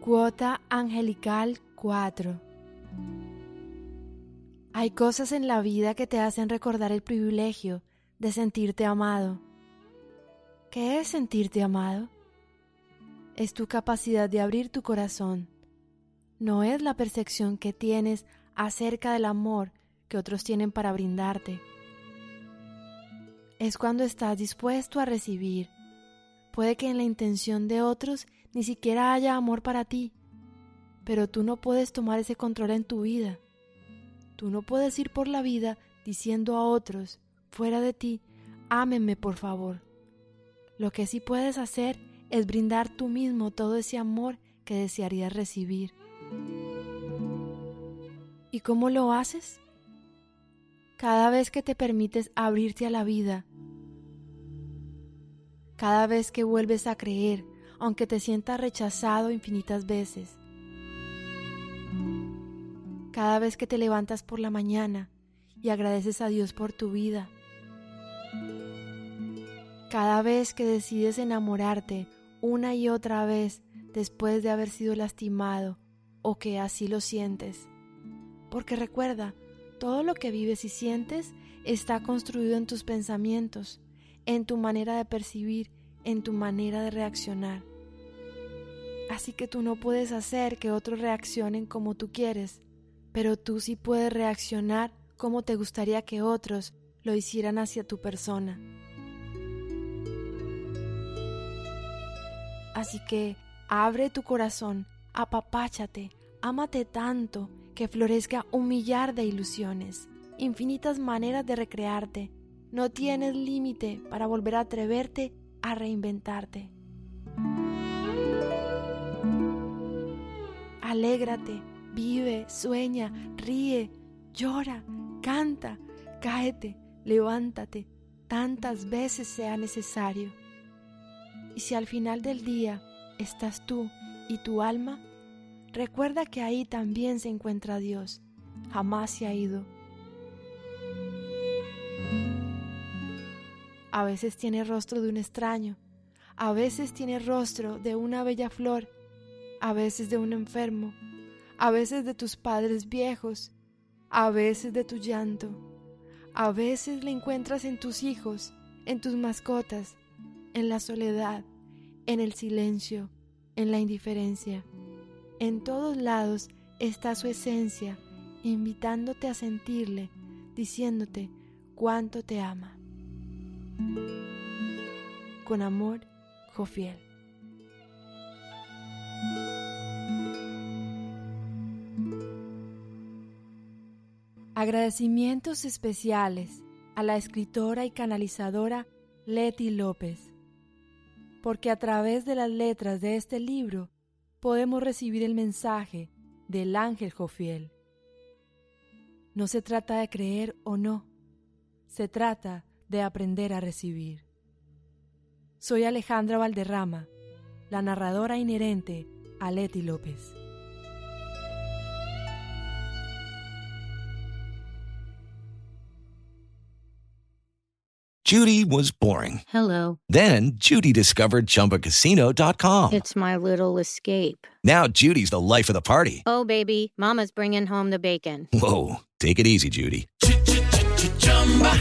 Cuota Angelical 4 Hay cosas en la vida que te hacen recordar el privilegio de sentirte amado. ¿Qué es sentirte amado? Es tu capacidad de abrir tu corazón. No es la percepción que tienes acerca del amor que otros tienen para brindarte. Es cuando estás dispuesto a recibir. Puede que en la intención de otros ni siquiera haya amor para ti, pero tú no puedes tomar ese control en tu vida. Tú no puedes ir por la vida diciendo a otros, fuera de ti, ámenme por favor. Lo que sí puedes hacer es brindar tú mismo todo ese amor que desearías recibir. ¿Y cómo lo haces? Cada vez que te permites abrirte a la vida, cada vez que vuelves a creer, aunque te sientas rechazado infinitas veces, cada vez que te levantas por la mañana y agradeces a Dios por tu vida, cada vez que decides enamorarte una y otra vez después de haber sido lastimado o que así lo sientes. Porque recuerda, todo lo que vives y sientes está construido en tus pensamientos, en tu manera de percibir, en tu manera de reaccionar. Así que tú no puedes hacer que otros reaccionen como tú quieres, pero tú sí puedes reaccionar como te gustaría que otros lo hicieran hacia tu persona. Así que abre tu corazón, apapáchate, ámate tanto que florezca un millar de ilusiones, infinitas maneras de recrearte. No tienes límite para volver a atreverte a reinventarte. Alégrate, vive, sueña, ríe, llora, canta, cáete, levántate, tantas veces sea necesario. Y si al final del día estás tú y tu alma, recuerda que ahí también se encuentra Dios. Jamás se ha ido. A veces tiene rostro de un extraño, a veces tiene rostro de una bella flor, a veces de un enfermo, a veces de tus padres viejos, a veces de tu llanto, a veces le encuentras en tus hijos, en tus mascotas, en la soledad, en el silencio, en la indiferencia. En todos lados está su esencia, invitándote a sentirle, diciéndote cuánto te ama. Con amor, Jofiel. Agradecimientos especiales a la escritora y canalizadora Leti López, porque a través de las letras de este libro podemos recibir el mensaje del ángel Jofiel. No se trata de creer o no, se trata de aprender a recibir. Soy Alejandra Valderrama, la narradora inherente a Leti López. Judy was boring. Hello. Then Judy discovered ChumbaCasino.com. It's my little escape. Now Judy's the life of the party. Oh, baby, Mama's bringing home the bacon. Whoa, take it easy, Judy.